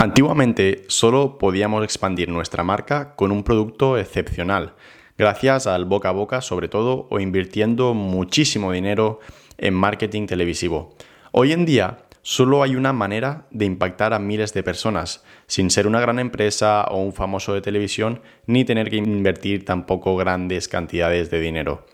Antiguamente solo podíamos expandir nuestra marca con un producto excepcional, gracias al boca a boca sobre todo o invirtiendo muchísimo dinero en marketing televisivo. Hoy en día solo hay una manera de impactar a miles de personas, sin ser una gran empresa o un famoso de televisión, ni tener que invertir tampoco grandes cantidades de dinero.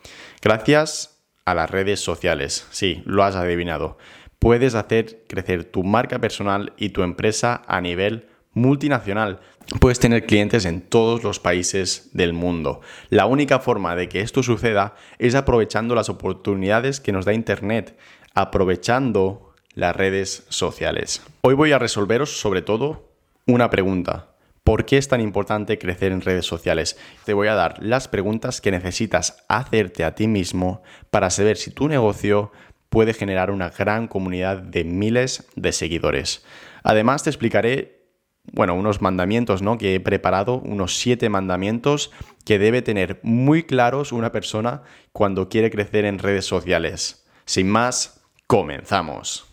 Gracias a las redes sociales, sí, lo has adivinado puedes hacer crecer tu marca personal y tu empresa a nivel multinacional. Puedes tener clientes en todos los países del mundo. La única forma de que esto suceda es aprovechando las oportunidades que nos da Internet, aprovechando las redes sociales. Hoy voy a resolveros sobre todo una pregunta. ¿Por qué es tan importante crecer en redes sociales? Te voy a dar las preguntas que necesitas hacerte a ti mismo para saber si tu negocio puede generar una gran comunidad de miles de seguidores. Además te explicaré, bueno, unos mandamientos, ¿no? Que he preparado, unos siete mandamientos que debe tener muy claros una persona cuando quiere crecer en redes sociales. Sin más, comenzamos.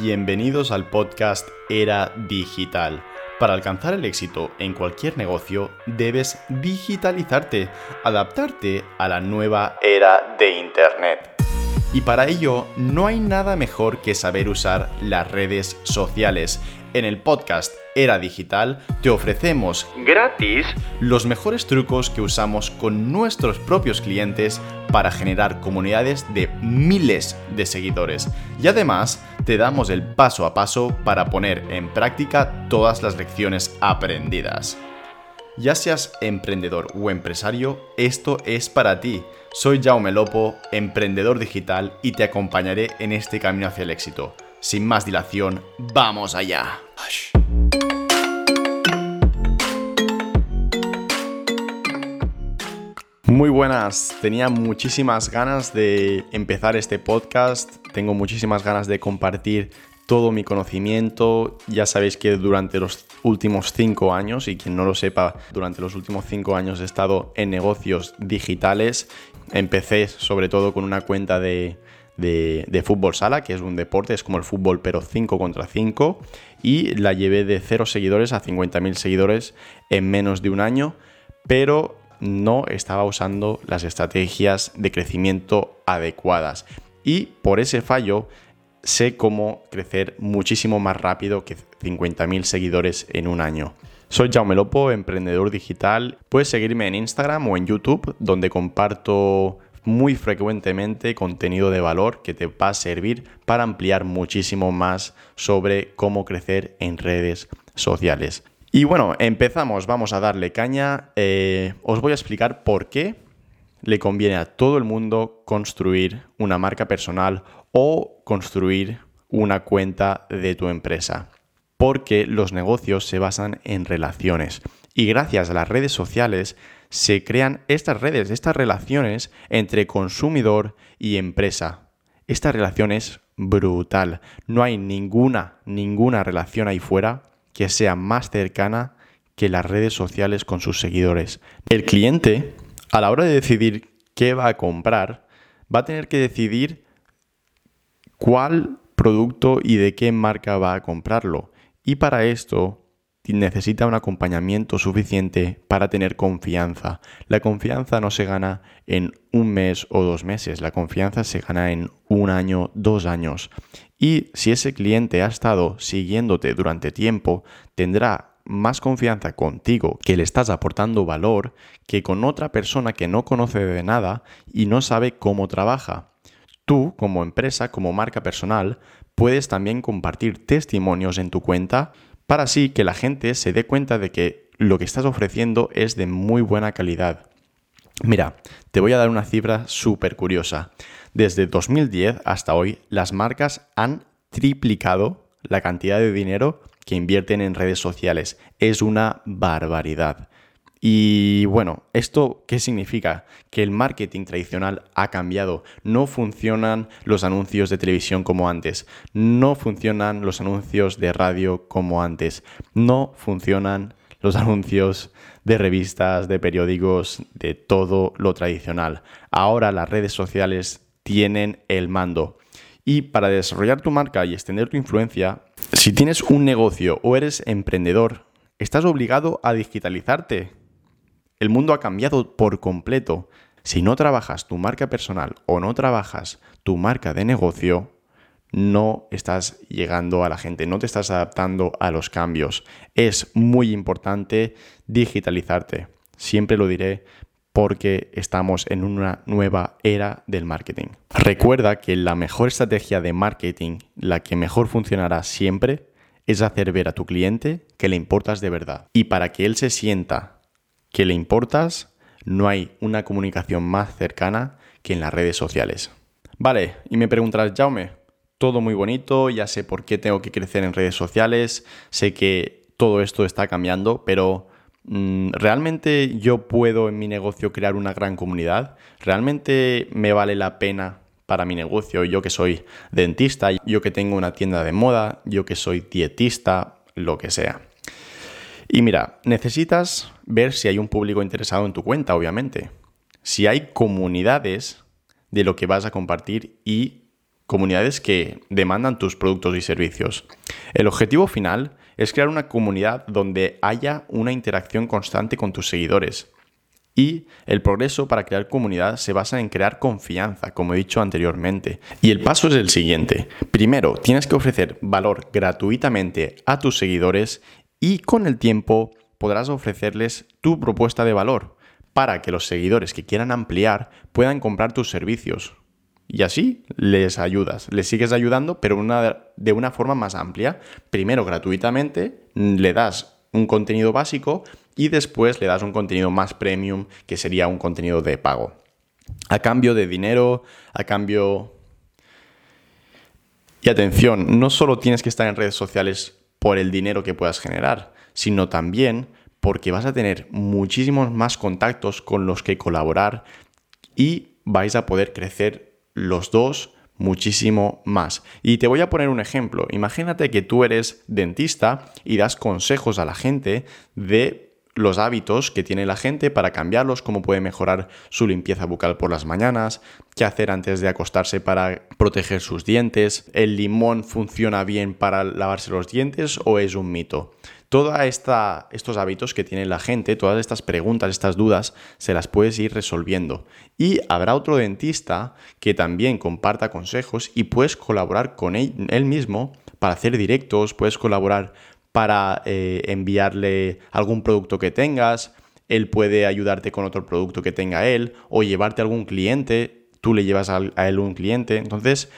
Bienvenidos al podcast Era Digital. Para alcanzar el éxito en cualquier negocio debes digitalizarte, adaptarte a la nueva era de Internet. Y para ello no hay nada mejor que saber usar las redes sociales. En el podcast Era Digital te ofrecemos gratis los mejores trucos que usamos con nuestros propios clientes para generar comunidades de miles de seguidores. Y además te damos el paso a paso para poner en práctica todas las lecciones aprendidas. Ya seas emprendedor o empresario, esto es para ti. Soy Jaume Lopo, emprendedor digital, y te acompañaré en este camino hacia el éxito. Sin más dilación, ¡vamos allá! Muy buenas, tenía muchísimas ganas de empezar este podcast, tengo muchísimas ganas de compartir todo mi conocimiento. Ya sabéis que durante los últimos cinco años, y quien no lo sepa, durante los últimos cinco años he estado en negocios digitales. Empecé sobre todo con una cuenta de, de, fútbol sala, que es un deporte, es como el fútbol pero 5 contra 5, y la llevé de 0 seguidores a 50.000 seguidores en menos de un año, pero no estaba usando las estrategias de crecimiento adecuadas. Y por ese fallo sé cómo crecer muchísimo más rápido que 50.000 seguidores en un año. Soy Jaume Lopo, emprendedor digital. Puedes seguirme en Instagram o en YouTube, donde comparto muy frecuentemente contenido de valor que te va a servir para ampliar muchísimo más sobre cómo crecer en redes sociales. Y bueno, empezamos, vamos a darle caña. Eh, os voy a explicar por qué le conviene a todo el mundo construir una marca personal o construir una cuenta de tu empresa. Porque los negocios se basan en relaciones. Y gracias a las redes sociales se crean estas redes, estas relaciones entre consumidor y empresa. Esta relación es brutal. No hay ninguna, ninguna relación ahí fuera que sea más cercana que las redes sociales con sus seguidores. El cliente, a la hora de decidir qué va a comprar, va a tener que decidir cuál producto y de qué marca va a comprarlo. Y para esto necesita un acompañamiento suficiente para tener confianza. La confianza no se gana en un mes o dos meses, la confianza se gana en un año, dos años. Y si ese cliente ha estado siguiéndote durante tiempo, tendrá más confianza contigo, que le estás aportando valor, que con otra persona que no conoce de nada y no sabe cómo trabaja. Tú, como empresa, como marca personal, puedes también compartir testimonios en tu cuenta para así que la gente se dé cuenta de que lo que estás ofreciendo es de muy buena calidad. Mira, te voy a dar una cifra súper curiosa. Desde 2010 hasta hoy, las marcas han triplicado la cantidad de dinero que invierten en redes sociales. Es una barbaridad. Y bueno, ¿esto qué significa? Que el marketing tradicional ha cambiado. No funcionan los anuncios de televisión como antes. No funcionan los anuncios de radio como antes. No funcionan los anuncios de revistas, de periódicos, de todo lo tradicional. Ahora las redes sociales tienen el mando. Y para desarrollar tu marca y extender tu influencia, si tienes un negocio o eres emprendedor, estás obligado a digitalizarte. El mundo ha cambiado por completo. Si no trabajas tu marca personal o no trabajas tu marca de negocio, no estás llegando a la gente, no te estás adaptando a los cambios. Es muy importante digitalizarte. Siempre lo diré porque estamos en una nueva era del marketing. Recuerda que la mejor estrategia de marketing, la que mejor funcionará siempre, es hacer ver a tu cliente que le importas de verdad. Y para que él se sienta que le importas, no hay una comunicación más cercana que en las redes sociales. Vale, y me preguntarás, Jaume, todo muy bonito, ya sé por qué tengo que crecer en redes sociales, sé que todo esto está cambiando, pero Mm, ¿realmente yo puedo en mi negocio crear una gran comunidad? ¿Realmente me vale la pena para mi negocio? Yo que soy dentista, yo que tengo una tienda de moda, yo que soy dietista, lo que sea. Y mira, necesitas ver si hay un público interesado en tu cuenta, obviamente. Si hay comunidades de lo que vas a compartir y comunidades que demandan tus productos y servicios. El objetivo final es crear una comunidad donde haya una interacción constante con tus seguidores. Y el progreso para crear comunidad se basa en crear confianza, como he dicho anteriormente. Y el paso es el siguiente. Primero, tienes que ofrecer valor gratuitamente a tus seguidores y con el tiempo podrás ofrecerles tu propuesta de valor para que los seguidores que quieran ampliar puedan comprar tus servicios. Y así les ayudas, les sigues ayudando, pero de una forma más amplia. Primero gratuitamente, le das un contenido básico y después le das un contenido más premium, que sería un contenido de pago. A cambio de dinero, a cambio... Y atención, no solo tienes que estar en redes sociales por el dinero que puedas generar, sino también porque vas a tener muchísimos más contactos con los que colaborar y vais a poder crecer los dos muchísimo más. Y te voy a poner un ejemplo. Imagínate que tú eres dentista y das consejos a la gente de los hábitos que tiene la gente para cambiarlos, cómo puede mejorar su limpieza bucal por las mañanas, qué hacer antes de acostarse para proteger sus dientes, el limón funciona bien para lavarse los dientes o es un mito. Todos estos hábitos que tiene la gente, todas estas preguntas, estas dudas, se las puedes ir resolviendo. Y habrá otro dentista que también comparta consejos y puedes colaborar con él, mismo para hacer directos, puedes colaborar para eh, enviarle algún producto que tengas, él puede ayudarte con otro producto que tenga él o llevarte a algún cliente, tú le llevas a, él un cliente. Entonces,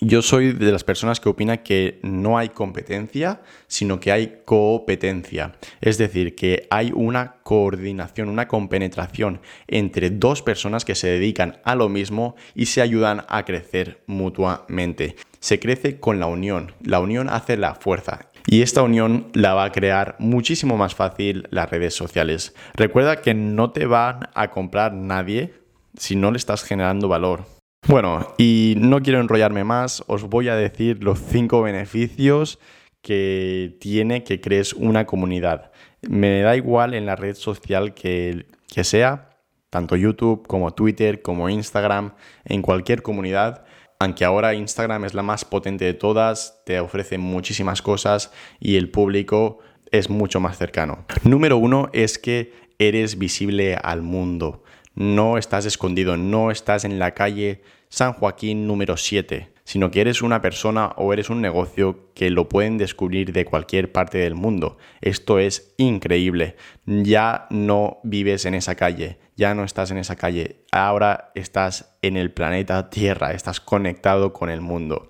yo soy de las personas que opina que no hay competencia, sino que hay competencia. Es decir, que hay una coordinación, una compenetración entre dos personas que se dedican a lo mismo y se ayudan a crecer mutuamente. Se crece con la unión. La unión hace la fuerza. Y esta unión la va a crear muchísimo más fácil las redes sociales. Recuerda que no te van a comprar nadie si no le estás generando valor. Bueno, y no quiero enrollarme más, os voy a decir los cinco beneficios que tiene que crees una comunidad. Me da igual en la red social que, que sea, tanto YouTube como Twitter, como Instagram, en cualquier comunidad, aunque ahora Instagram es la más potente de todas, te ofrece muchísimas cosas y el público es mucho más cercano. Número uno es que eres visible al mundo no estás escondido, no estás en la calle San Joaquín número 7, sino que eres una persona o eres un negocio que lo pueden descubrir de cualquier parte del mundo. Esto es increíble. Ya no vives en esa calle, ya no estás en esa calle, ahora estás en el planeta Tierra, estás conectado con el mundo.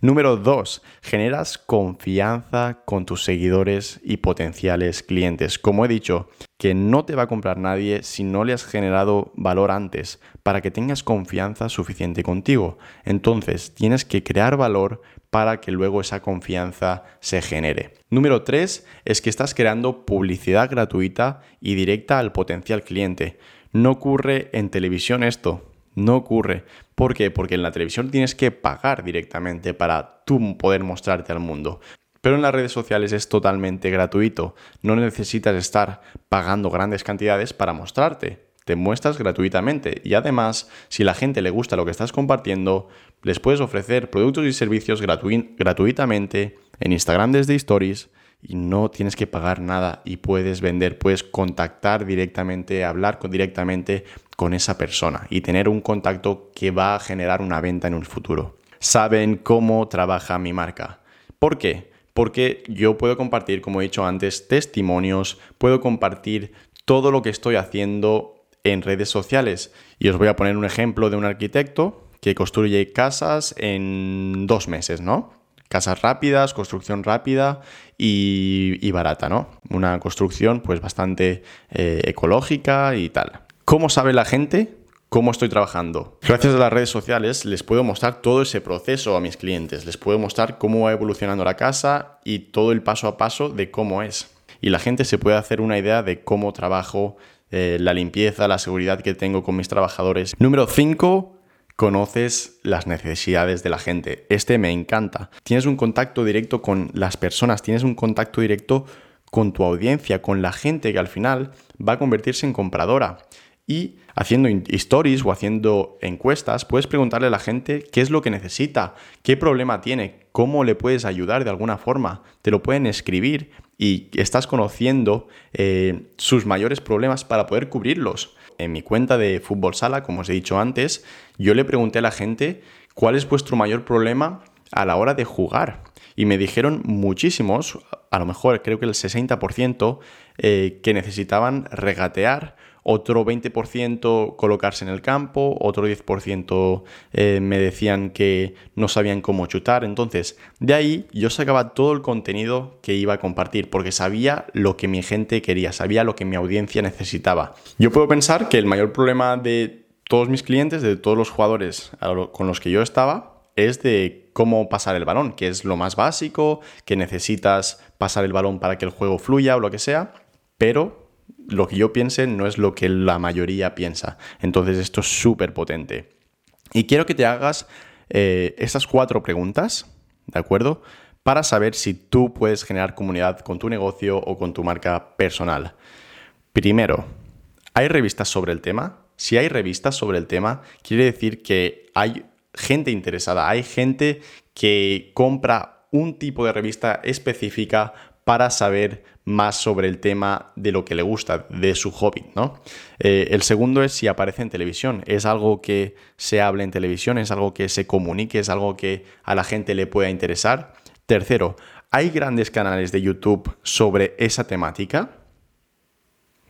Número 2. Generas confianza con tus seguidores y potenciales clientes. Como he dicho, que no te va a comprar nadie si no le has generado valor antes para que tengas confianza suficiente contigo. Entonces, tienes que crear valor para que luego esa confianza se genere. Número 3 es que estás creando publicidad gratuita y directa al potencial cliente. No ocurre en televisión esto. No ocurre. ¿Por qué? Porque en la televisión tienes que pagar directamente para tú poder mostrarte al mundo. Pero en las redes sociales es totalmente gratuito. No necesitas estar pagando grandes cantidades para mostrarte. Te muestras gratuitamente. Y además, si la gente le gusta lo que estás compartiendo, les puedes ofrecer productos y servicios gratuitamente en Instagram desde Stories y no tienes que pagar nada y puedes vender, puedes contactar directamente, hablar directamente con esa persona y tener un contacto que va a generar una venta en un futuro. Saben cómo trabaja mi marca. ¿Por qué? Porque yo puedo compartir, como he dicho antes, testimonios, puedo compartir todo lo que estoy haciendo en redes sociales. Y os voy a poner un ejemplo de un arquitecto que construye casas en dos meses, ¿no? Casas rápidas, construcción rápida y, barata, ¿no? Una construcción pues bastante eh, ecológica y tal. ¿Cómo sabe la gente cómo estoy trabajando? Gracias a las redes sociales les puedo mostrar todo ese proceso a mis clientes, les puedo mostrar cómo va evolucionando la casa y todo el paso a paso de cómo es. Y la gente se puede hacer una idea de cómo trabajo, eh, la limpieza, la seguridad que tengo con mis trabajadores. Número 5, conoces las necesidades de la gente. Este me encanta. Tienes un contacto directo con las personas, tienes un contacto directo con tu audiencia, con la gente que al final va a convertirse en compradora. Y haciendo stories o haciendo encuestas, puedes preguntarle a la gente qué es lo que necesita, qué problema tiene, cómo le puedes ayudar de alguna forma. Te lo pueden escribir y estás conociendo eh, sus mayores problemas para poder cubrirlos en mi cuenta de Fútbol Sala, como os he dicho antes, yo le pregunté a la gente cuál es vuestro mayor problema a la hora de jugar. Y me dijeron muchísimos, a lo mejor creo que el 60%, eh, que necesitaban regatear otro 20% colocarse en el campo, otro 10% eh, me decían que no sabían cómo chutar. Entonces, de ahí yo sacaba todo el contenido que iba a compartir, porque sabía lo que mi gente quería, sabía lo que mi audiencia necesitaba. Yo puedo pensar que el mayor problema de todos mis clientes, de todos los jugadores con los que yo estaba, es de cómo pasar el balón, que es lo más básico, que necesitas pasar el balón para que el juego fluya o lo que sea, pero lo que yo piense no es lo que la mayoría piensa. Entonces esto es súper potente. Y quiero que te hagas eh, estas cuatro preguntas, ¿de acuerdo? Para saber si tú puedes generar comunidad con tu negocio o con tu marca personal. Primero, ¿hay revistas sobre el tema? Si hay revistas sobre el tema, quiere decir que hay gente interesada, hay gente que compra un tipo de revista específica para saber más sobre el tema de lo que le gusta, de su hobby, ¿no? Eh, el segundo es si aparece en televisión. Es algo que se hable en televisión, es algo que se comunique, es algo que a la gente le pueda interesar. Tercero, ¿hay grandes canales de YouTube sobre esa temática?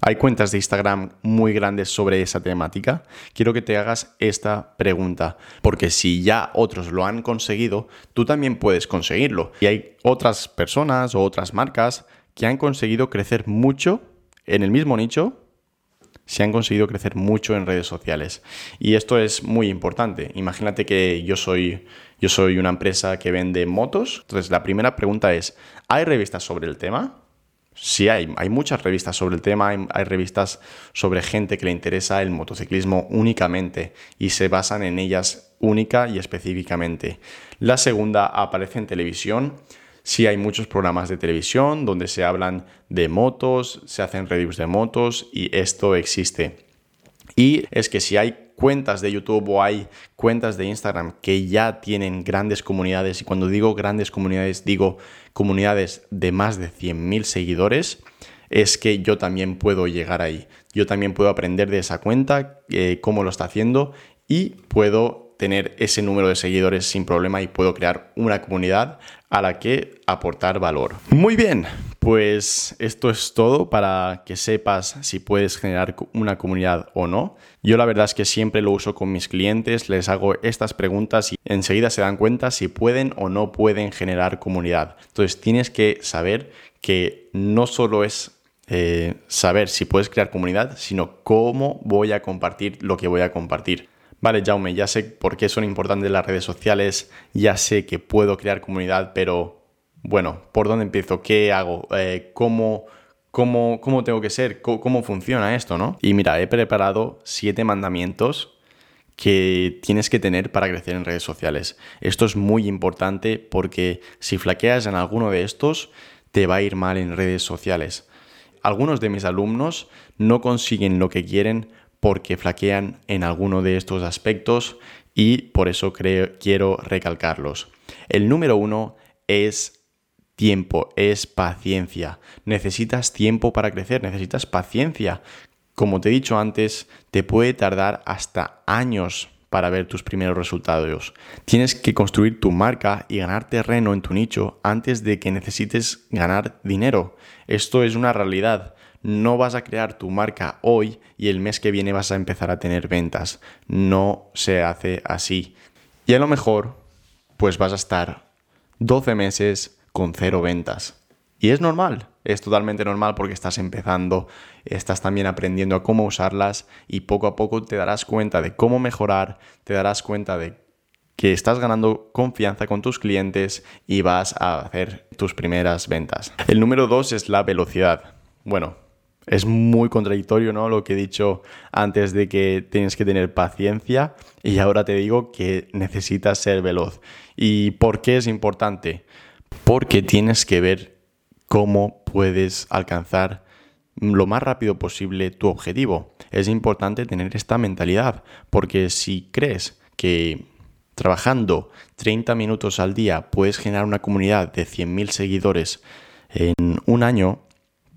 ¿Hay cuentas de Instagram muy grandes sobre esa temática? Quiero que te hagas esta pregunta, porque si ya otros lo han conseguido, tú también puedes conseguirlo. Y hay otras personas o otras marcas que han conseguido crecer mucho en el mismo nicho, se han conseguido crecer mucho en redes sociales. Y esto es muy importante. Imagínate que yo soy, yo soy una empresa que vende motos. Entonces, la primera pregunta es, ¿hay revistas sobre el tema? Sí hay, hay muchas revistas sobre el tema, hay, hay, revistas sobre gente que le interesa el motociclismo únicamente y se basan en ellas única y específicamente. La segunda aparece en televisión Sí hay muchos programas de televisión donde se hablan de motos, se hacen reviews de motos y esto existe. Y es que si hay cuentas de YouTube o hay cuentas de Instagram que ya tienen grandes comunidades, y cuando digo grandes comunidades digo comunidades de más de 100.000 seguidores, es que yo también puedo llegar ahí. Yo también puedo aprender de esa cuenta, eh, cómo lo está haciendo y puedo tener ese número de seguidores sin problema y puedo crear una comunidad a la que aportar valor. Muy bien, pues esto es todo para que sepas si puedes generar una comunidad o no. Yo la verdad es que siempre lo uso con mis clientes, les hago estas preguntas y enseguida se dan cuenta si pueden o no pueden generar comunidad. Entonces tienes que saber que no solo es eh, saber si puedes crear comunidad, sino cómo voy a compartir lo que voy a compartir. Vale, Jaume, ya sé por qué son importantes las redes sociales, ya sé que puedo crear comunidad, pero bueno, ¿por dónde empiezo? ¿Qué hago? Eh, ¿cómo, cómo, cómo, tengo que ser? ¿Cómo, funciona esto? ¿no? Y mira, he preparado siete mandamientos que tienes que tener para crecer en redes sociales. Esto es muy importante porque si flaqueas en alguno de estos, te va a ir mal en redes sociales. Algunos de mis alumnos no consiguen lo que quieren porque flaquean en alguno de estos aspectos y por eso quiero recalcarlos. El número uno es tiempo, es paciencia. Necesitas tiempo para crecer, necesitas paciencia. Como te he dicho antes, te puede tardar hasta años para ver tus primeros resultados. Tienes que construir tu marca y ganar terreno en tu nicho antes de que necesites ganar dinero. Esto es una realidad. No vas a crear tu marca hoy y el mes que viene vas a empezar a tener ventas. No se hace así. Y a lo mejor, pues vas a estar 12 meses con cero ventas. Y es normal, es totalmente normal porque estás empezando, estás también aprendiendo a cómo usarlas y poco a poco te darás cuenta de cómo mejorar, te darás cuenta de que estás ganando confianza con tus clientes y vas a hacer tus primeras ventas. El número dos es la velocidad. Bueno, es muy contradictorio, ¿no? Lo que he dicho antes de que tienes que tener paciencia y ahora te digo que necesitas ser veloz. ¿Y por qué es importante? Porque tienes que ver cómo puedes alcanzar lo más rápido posible tu objetivo. Es importante tener esta mentalidad, porque si crees que trabajando 30 minutos al día puedes generar una comunidad de 100.000 seguidores en un año,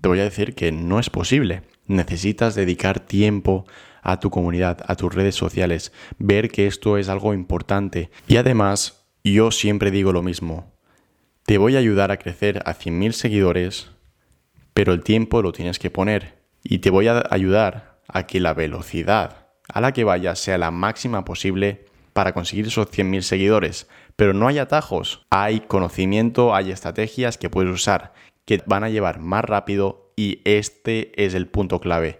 te voy a decir que no es posible. Necesitas dedicar tiempo a tu comunidad, a tus redes sociales, ver que esto es algo importante. Y además, yo siempre digo lo mismo, te voy a ayudar a crecer a 100.000 seguidores, pero el tiempo lo tienes que poner. Y te voy a ayudar a que la velocidad a la que vayas sea la máxima posible para conseguir esos 100.000 seguidores. Pero no hay atajos, hay conocimiento, hay estrategias que puedes usar que van a llevar más rápido y este es el punto clave,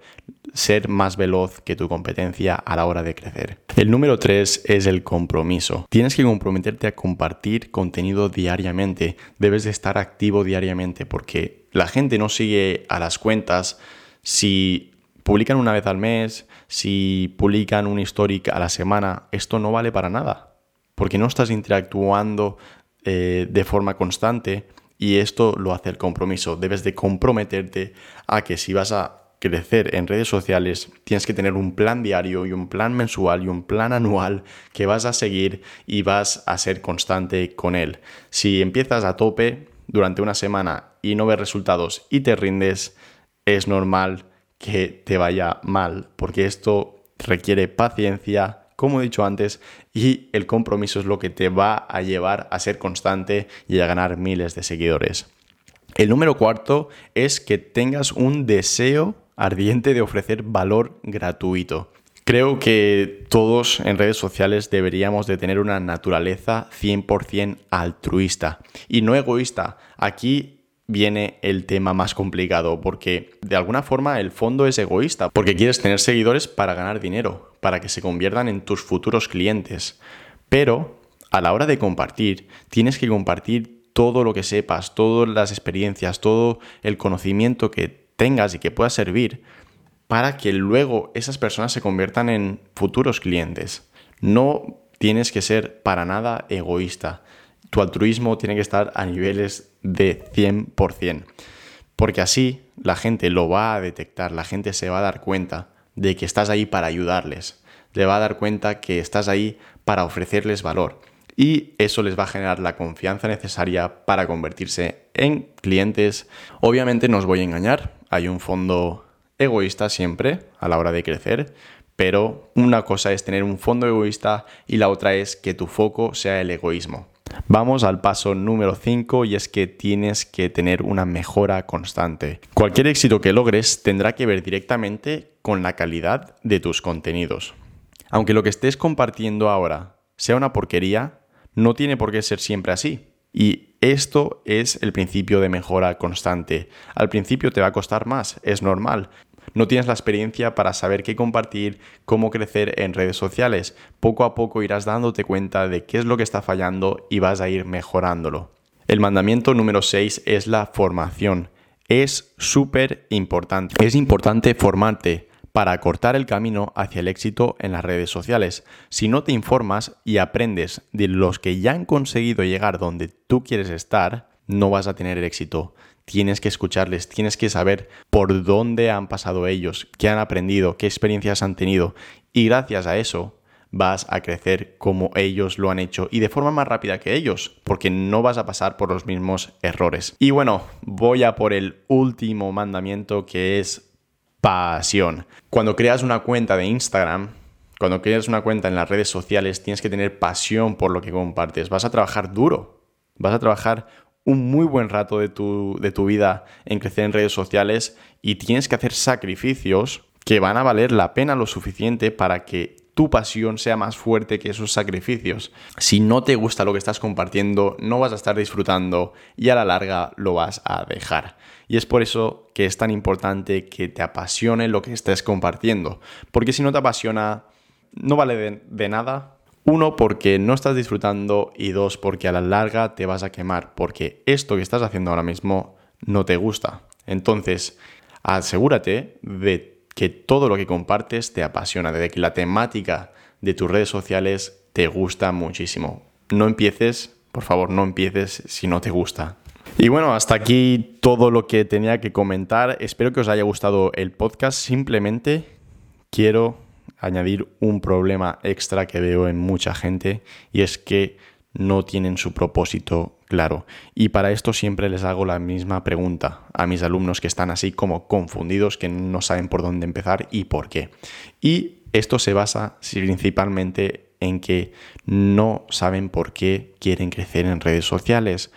ser más veloz que tu competencia a la hora de crecer. El número 3 es el compromiso. Tienes que comprometerte a compartir contenido diariamente, debes de estar activo diariamente porque la gente no sigue a las cuentas si publican una vez al mes, si publican un histórico a la semana, esto no vale para nada, porque no estás interactuando eh, de forma constante y esto lo hace el compromiso. Debes de comprometerte a que si vas a crecer en redes sociales, tienes que tener un plan diario y un plan mensual y un plan anual que vas a seguir y vas a ser constante con él. Si empiezas a tope durante una semana y no ves resultados y te rindes, es normal que te vaya mal, porque esto requiere paciencia, como he dicho antes, y el compromiso es lo que te va a llevar a ser constante y a ganar miles de seguidores. El número cuarto es que tengas un deseo ardiente de ofrecer valor gratuito. Creo que todos en redes sociales deberíamos de tener una naturaleza 100% altruista y no egoísta. Aquí viene el tema más complicado, porque de alguna forma el fondo es egoísta, porque quieres tener seguidores para ganar dinero, para que se conviertan en tus futuros clientes. Pero a la hora de compartir, tienes que compartir todo lo que sepas, todas las experiencias, todo el conocimiento que tengas y que pueda servir para que luego esas personas se conviertan en futuros clientes. No tienes que ser para nada egoísta tu altruismo tiene que estar a niveles de 100%. Porque así la gente lo va a detectar, la gente se va a dar cuenta de que estás ahí para ayudarles, le va a dar cuenta que estás ahí para ofrecerles valor. Y eso les va a generar la confianza necesaria para convertirse en clientes. Obviamente no os voy a engañar, hay un fondo egoísta siempre a la hora de crecer, pero una cosa es tener un fondo egoísta y la otra es que tu foco sea el egoísmo. Vamos al paso número 5 y es que tienes que tener una mejora constante. Cualquier éxito que logres tendrá que ver directamente con la calidad de tus contenidos. Aunque lo que estés compartiendo ahora sea una porquería, no tiene por qué ser siempre así. Y esto es el principio de mejora constante. Al principio te va a costar más, es normal, no tienes la experiencia para saber qué compartir, cómo crecer en redes sociales. Poco a poco irás dándote cuenta de qué es lo que está fallando y vas a ir mejorándolo. El mandamiento número 6 es la formación. Es súper importante. Es importante formarte para acortar el camino hacia el éxito en las redes sociales. Si no te informas y aprendes de los que ya han conseguido llegar donde tú quieres estar, no vas a tener éxito tienes que escucharles, tienes que saber por dónde han pasado ellos, qué han aprendido, qué experiencias han tenido. Y gracias a eso vas a crecer como ellos lo han hecho y de forma más rápida que ellos, porque no vas a pasar por los mismos errores. Y bueno, voy a por el último mandamiento que es pasión. Cuando creas una cuenta de Instagram, cuando creas una cuenta en las redes sociales, tienes que tener pasión por lo que compartes. Vas a trabajar duro, vas a trabajar un muy buen rato de tu, de tu vida en crecer en redes sociales y tienes que hacer sacrificios que van a valer la pena lo suficiente para que tu pasión sea más fuerte que esos sacrificios. Si no te gusta lo que estás compartiendo, no vas a estar disfrutando y a la larga lo vas a dejar. Y es por eso que es tan importante que te apasione lo que estés compartiendo. Porque si no te apasiona, no vale de, de nada. Uno, porque no estás disfrutando y dos, porque a la larga te vas a quemar. Porque esto que estás haciendo ahora mismo no te gusta. Entonces, asegúrate de que todo lo que compartes te apasiona, de que la temática de tus redes sociales te gusta muchísimo. No empieces, por favor, no empieces si no te gusta. Y bueno, hasta aquí todo lo que tenía que comentar. Espero que os haya gustado el podcast. Simplemente quiero añadir un problema extra que veo en mucha gente y es que no tienen su propósito claro. Y para esto siempre les hago la misma pregunta a mis alumnos que están así como confundidos, que no saben por dónde empezar y por qué. Y esto se basa principalmente en que no saben por qué quieren crecer en redes sociales.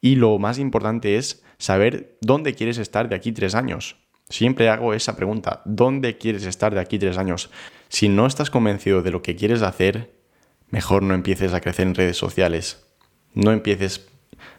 Y lo más importante es saber dónde quieres estar de aquí tres años. Siempre hago esa pregunta, ¿dónde quieres estar de aquí tres años? Si no estás convencido de lo que quieres hacer, mejor no empieces a crecer en redes sociales. No empieces.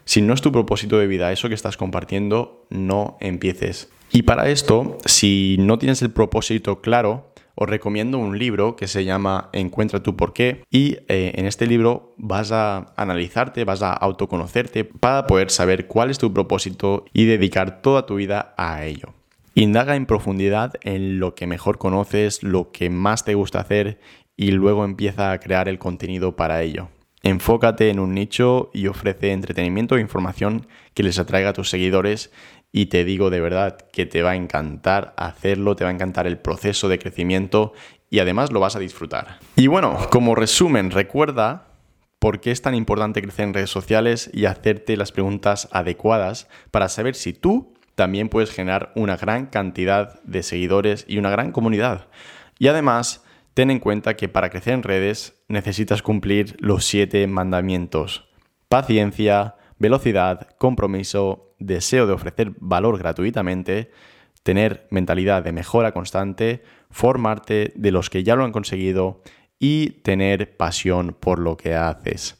Si no es tu propósito de vida eso que estás compartiendo, no empieces. Y para esto, si no tienes el propósito claro, os recomiendo un libro que se llama Encuentra tu porqué y eh, en este libro vas a analizarte, vas a autoconocerte para poder saber cuál es tu propósito y dedicar toda tu vida a ello. Indaga en profundidad en lo que mejor conoces, lo que más te gusta hacer y luego empieza a crear el contenido para ello. Enfócate en un nicho y ofrece entretenimiento e información que les atraiga a tus seguidores y te digo de verdad que te va a encantar hacerlo, te va a encantar el proceso de crecimiento y además lo vas a disfrutar. Y bueno, como resumen, recuerda por qué es tan importante crecer en redes sociales y hacerte las preguntas adecuadas para saber si tú también puedes generar una gran cantidad de seguidores y una gran comunidad. Y además, ten en cuenta que para crecer en redes necesitas cumplir los siete mandamientos. Paciencia, velocidad, compromiso, deseo de ofrecer valor gratuitamente, tener mentalidad de mejora constante, formarte de los que ya lo han conseguido y tener pasión por lo que haces.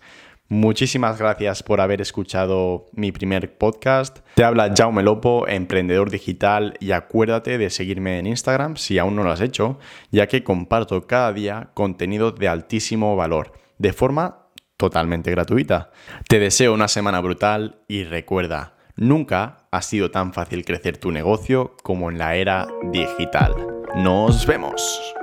Muchísimas gracias por haber escuchado mi primer podcast. Te habla Jaume Lopo, emprendedor digital, y acuérdate de seguirme en Instagram si aún no lo has hecho, ya que comparto cada día contenido de altísimo valor, de forma totalmente gratuita. Te deseo una semana brutal y recuerda, nunca ha sido tan fácil crecer tu negocio como en la era digital. Nos vemos.